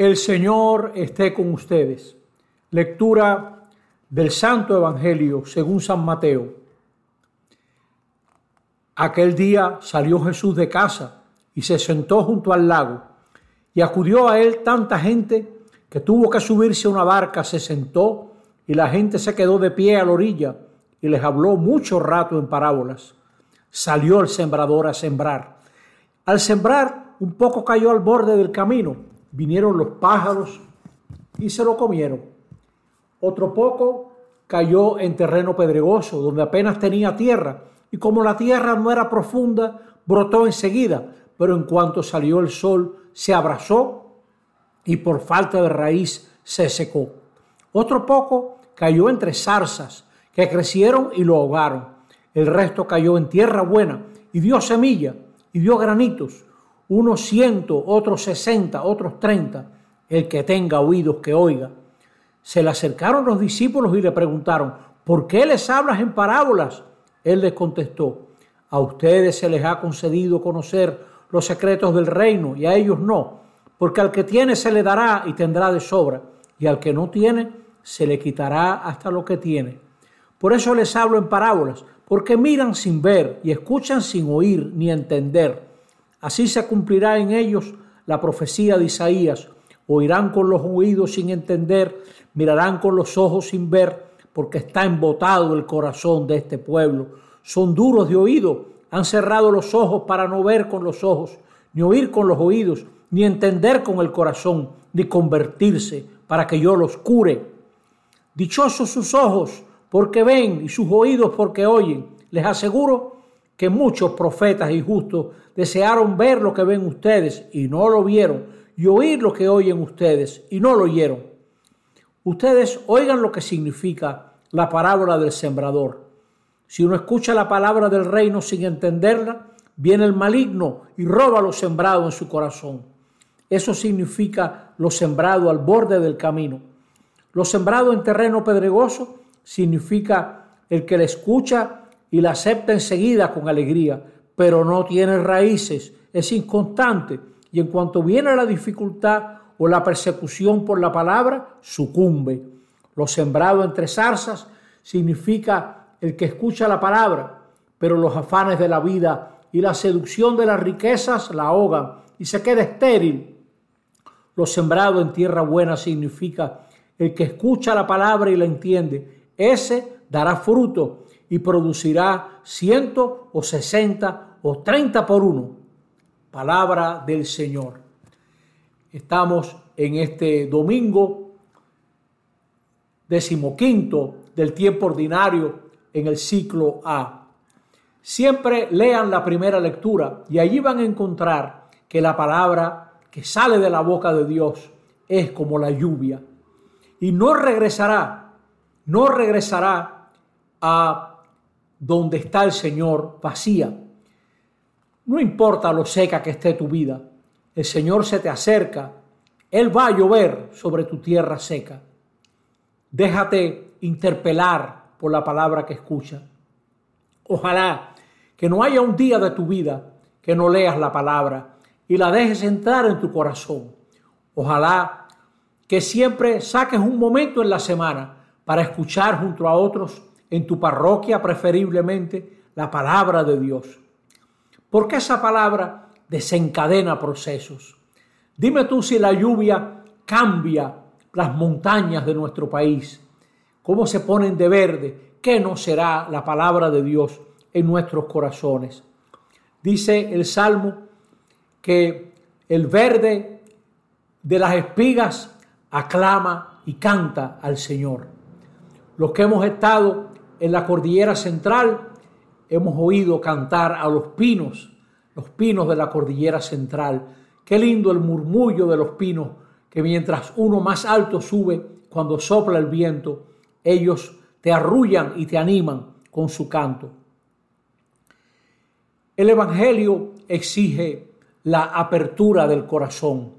El Señor esté con ustedes. Lectura del Santo Evangelio según San Mateo. Aquel día salió Jesús de casa y se sentó junto al lago, y acudió a él tanta gente que tuvo que subirse a una barca, se sentó, y la gente se quedó de pie a la orilla, y les habló mucho rato en parábolas. Salió el sembrador a sembrar. Al sembrar, un poco cayó al borde del camino. Vinieron los pájaros y se lo comieron. Otro poco cayó en terreno pedregoso, donde apenas tenía tierra, y como la tierra no era profunda, brotó enseguida, pero en cuanto salió el sol, se abrazó y por falta de raíz se secó. Otro poco cayó entre zarzas, que crecieron y lo ahogaron. El resto cayó en tierra buena y dio semilla y dio granitos, unos ciento, otros sesenta, otros treinta. El que tenga oídos que oiga. Se le acercaron los discípulos y le preguntaron, ¿por qué les hablas en parábolas? Él les contestó, a ustedes se les ha concedido conocer los secretos del reino y a ellos no, porque al que tiene se le dará y tendrá de sobra, y al que no tiene se le quitará hasta lo que tiene. Por eso les hablo en parábolas, porque miran sin ver y escuchan sin oír ni entender. Así se cumplirá en ellos la profecía de Isaías. Oirán con los oídos sin entender, mirarán con los ojos sin ver, porque está embotado el corazón de este pueblo. Son duros de oído, han cerrado los ojos para no ver con los ojos, ni oír con los oídos, ni entender con el corazón, ni convertirse para que yo los cure. Dichosos sus ojos porque ven y sus oídos porque oyen. Les aseguro que muchos profetas y justos desearon ver lo que ven ustedes y no lo vieron, y oír lo que oyen ustedes y no lo oyeron. Ustedes oigan lo que significa la parábola del sembrador. Si uno escucha la palabra del reino sin entenderla, viene el maligno y roba lo sembrado en su corazón. Eso significa lo sembrado al borde del camino. Lo sembrado en terreno pedregoso significa el que le escucha y la acepta enseguida con alegría, pero no tiene raíces, es inconstante y en cuanto viene la dificultad o la persecución por la palabra, sucumbe. Lo sembrado entre zarzas significa el que escucha la palabra, pero los afanes de la vida y la seducción de las riquezas la ahogan y se queda estéril. Lo sembrado en tierra buena significa el que escucha la palabra y la entiende. Ese dará fruto y producirá ciento o sesenta o treinta por uno. Palabra del Señor. Estamos en este domingo decimoquinto del tiempo ordinario en el ciclo A. Siempre lean la primera lectura y allí van a encontrar que la palabra que sale de la boca de Dios es como la lluvia y no regresará, no regresará a donde está el Señor vacía. No importa lo seca que esté tu vida, el Señor se te acerca, Él va a llover sobre tu tierra seca. Déjate interpelar por la palabra que escucha. Ojalá que no haya un día de tu vida que no leas la palabra y la dejes entrar en tu corazón. Ojalá que siempre saques un momento en la semana para escuchar junto a otros en tu parroquia preferiblemente la palabra de Dios. Porque esa palabra desencadena procesos. Dime tú si la lluvia cambia las montañas de nuestro país, cómo se ponen de verde, qué no será la palabra de Dios en nuestros corazones. Dice el Salmo que el verde de las espigas aclama y canta al Señor. Los que hemos estado en la cordillera central hemos oído cantar a los pinos los pinos de la cordillera central. Qué lindo el murmullo de los pinos, que mientras uno más alto sube, cuando sopla el viento, ellos te arrullan y te animan con su canto. El Evangelio exige la apertura del corazón.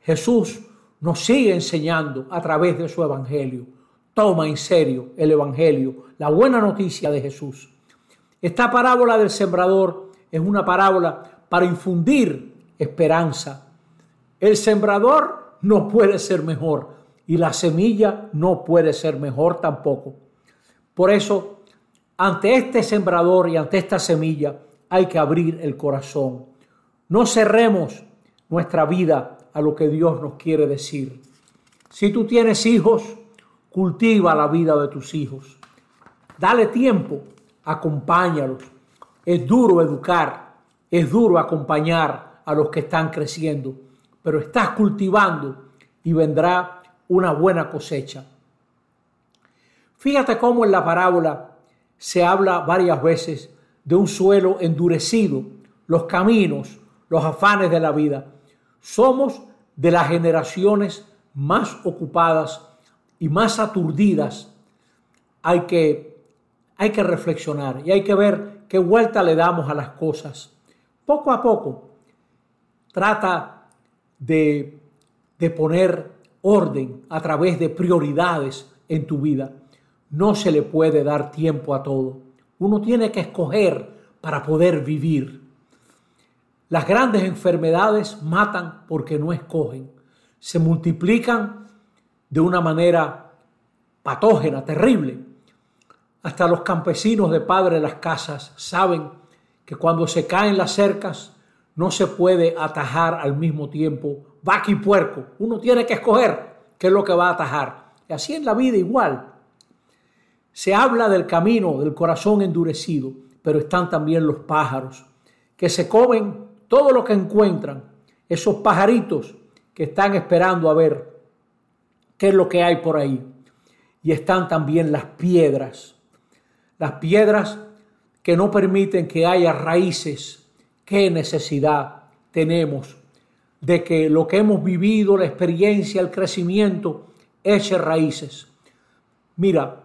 Jesús nos sigue enseñando a través de su Evangelio. Toma en serio el Evangelio, la buena noticia de Jesús. Esta parábola del sembrador es una parábola para infundir esperanza. El sembrador no puede ser mejor y la semilla no puede ser mejor tampoco. Por eso, ante este sembrador y ante esta semilla hay que abrir el corazón. No cerremos nuestra vida a lo que Dios nos quiere decir. Si tú tienes hijos, cultiva la vida de tus hijos. Dale tiempo, acompáñalos. Es duro educar, es duro acompañar a los que están creciendo, pero estás cultivando y vendrá una buena cosecha. Fíjate cómo en la parábola se habla varias veces de un suelo endurecido, los caminos, los afanes de la vida. Somos de las generaciones más ocupadas y más aturdidas. Hay que, hay que reflexionar y hay que ver qué vuelta le damos a las cosas. Poco a poco, trata de, de poner orden a través de prioridades en tu vida. No se le puede dar tiempo a todo. Uno tiene que escoger para poder vivir. Las grandes enfermedades matan porque no escogen. Se multiplican de una manera patógena, terrible. Hasta los campesinos de padre de las casas saben que cuando se caen las cercas no se puede atajar al mismo tiempo vaca y puerco. Uno tiene que escoger qué es lo que va a atajar. Y así en la vida igual. Se habla del camino del corazón endurecido, pero están también los pájaros, que se comen todo lo que encuentran, esos pajaritos que están esperando a ver qué es lo que hay por ahí. Y están también las piedras, las piedras que no permiten que haya raíces. ¿Qué necesidad tenemos de que lo que hemos vivido, la experiencia, el crecimiento, eche raíces? Mira,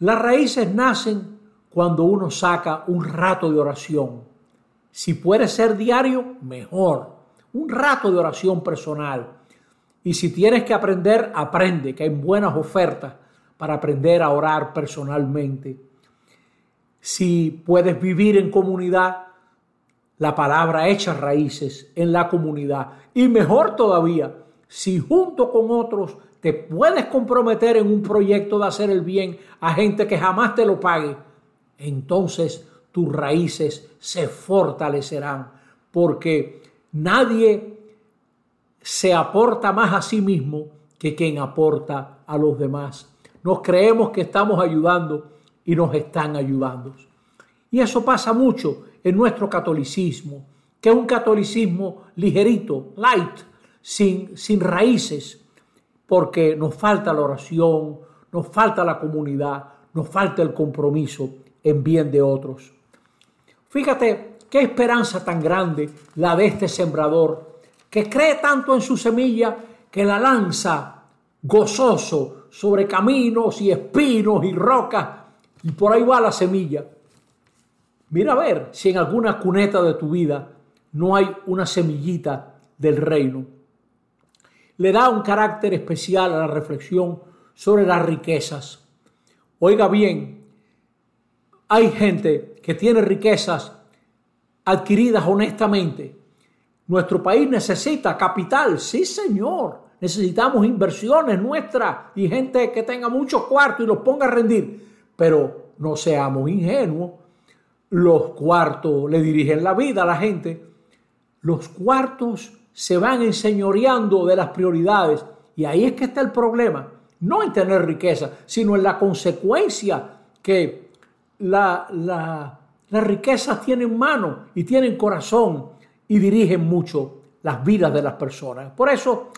las raíces nacen cuando uno saca un rato de oración. Si puede ser diario, mejor. Un rato de oración personal. Y si tienes que aprender, aprende, que hay buenas ofertas para aprender a orar personalmente. Si puedes vivir en comunidad, la palabra echa raíces en la comunidad. Y mejor todavía, si junto con otros te puedes comprometer en un proyecto de hacer el bien a gente que jamás te lo pague, entonces tus raíces se fortalecerán, porque nadie se aporta más a sí mismo que quien aporta a los demás. Nos creemos que estamos ayudando y nos están ayudando. Y eso pasa mucho en nuestro catolicismo, que es un catolicismo ligerito, light, sin, sin raíces, porque nos falta la oración, nos falta la comunidad, nos falta el compromiso en bien de otros. Fíjate qué esperanza tan grande la de este sembrador, que cree tanto en su semilla que la lanza gozoso sobre caminos y espinos y rocas, y por ahí va la semilla. Mira a ver si en alguna cuneta de tu vida no hay una semillita del reino le da un carácter especial a la reflexión sobre las riquezas. Oiga bien, hay gente que tiene riquezas adquiridas honestamente. Nuestro país necesita capital, sí señor. Necesitamos inversiones nuestras y gente que tenga muchos cuartos y los ponga a rendir. Pero no seamos ingenuos. Los cuartos le dirigen la vida a la gente. Los cuartos se van enseñoreando de las prioridades. Y ahí es que está el problema. No en tener riqueza, sino en la consecuencia que la, las riquezas tienen mano y tienen corazón y dirigen mucho las vidas de las personas. Por eso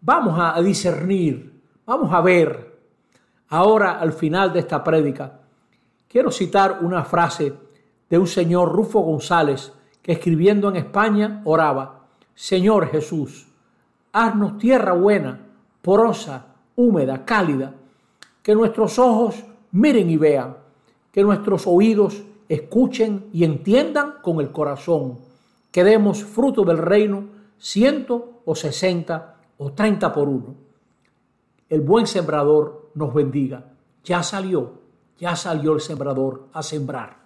vamos a discernir, vamos a ver. Ahora, al final de esta prédica, quiero citar una frase de un señor Rufo González que escribiendo en España oraba, Señor Jesús, haznos tierra buena, porosa, húmeda, cálida, que nuestros ojos miren y vean, que nuestros oídos escuchen y entiendan con el corazón, que demos fruto del reino ciento o sesenta o treinta por uno. El buen sembrador nos bendiga. Ya salió, ya salió el sembrador a sembrar.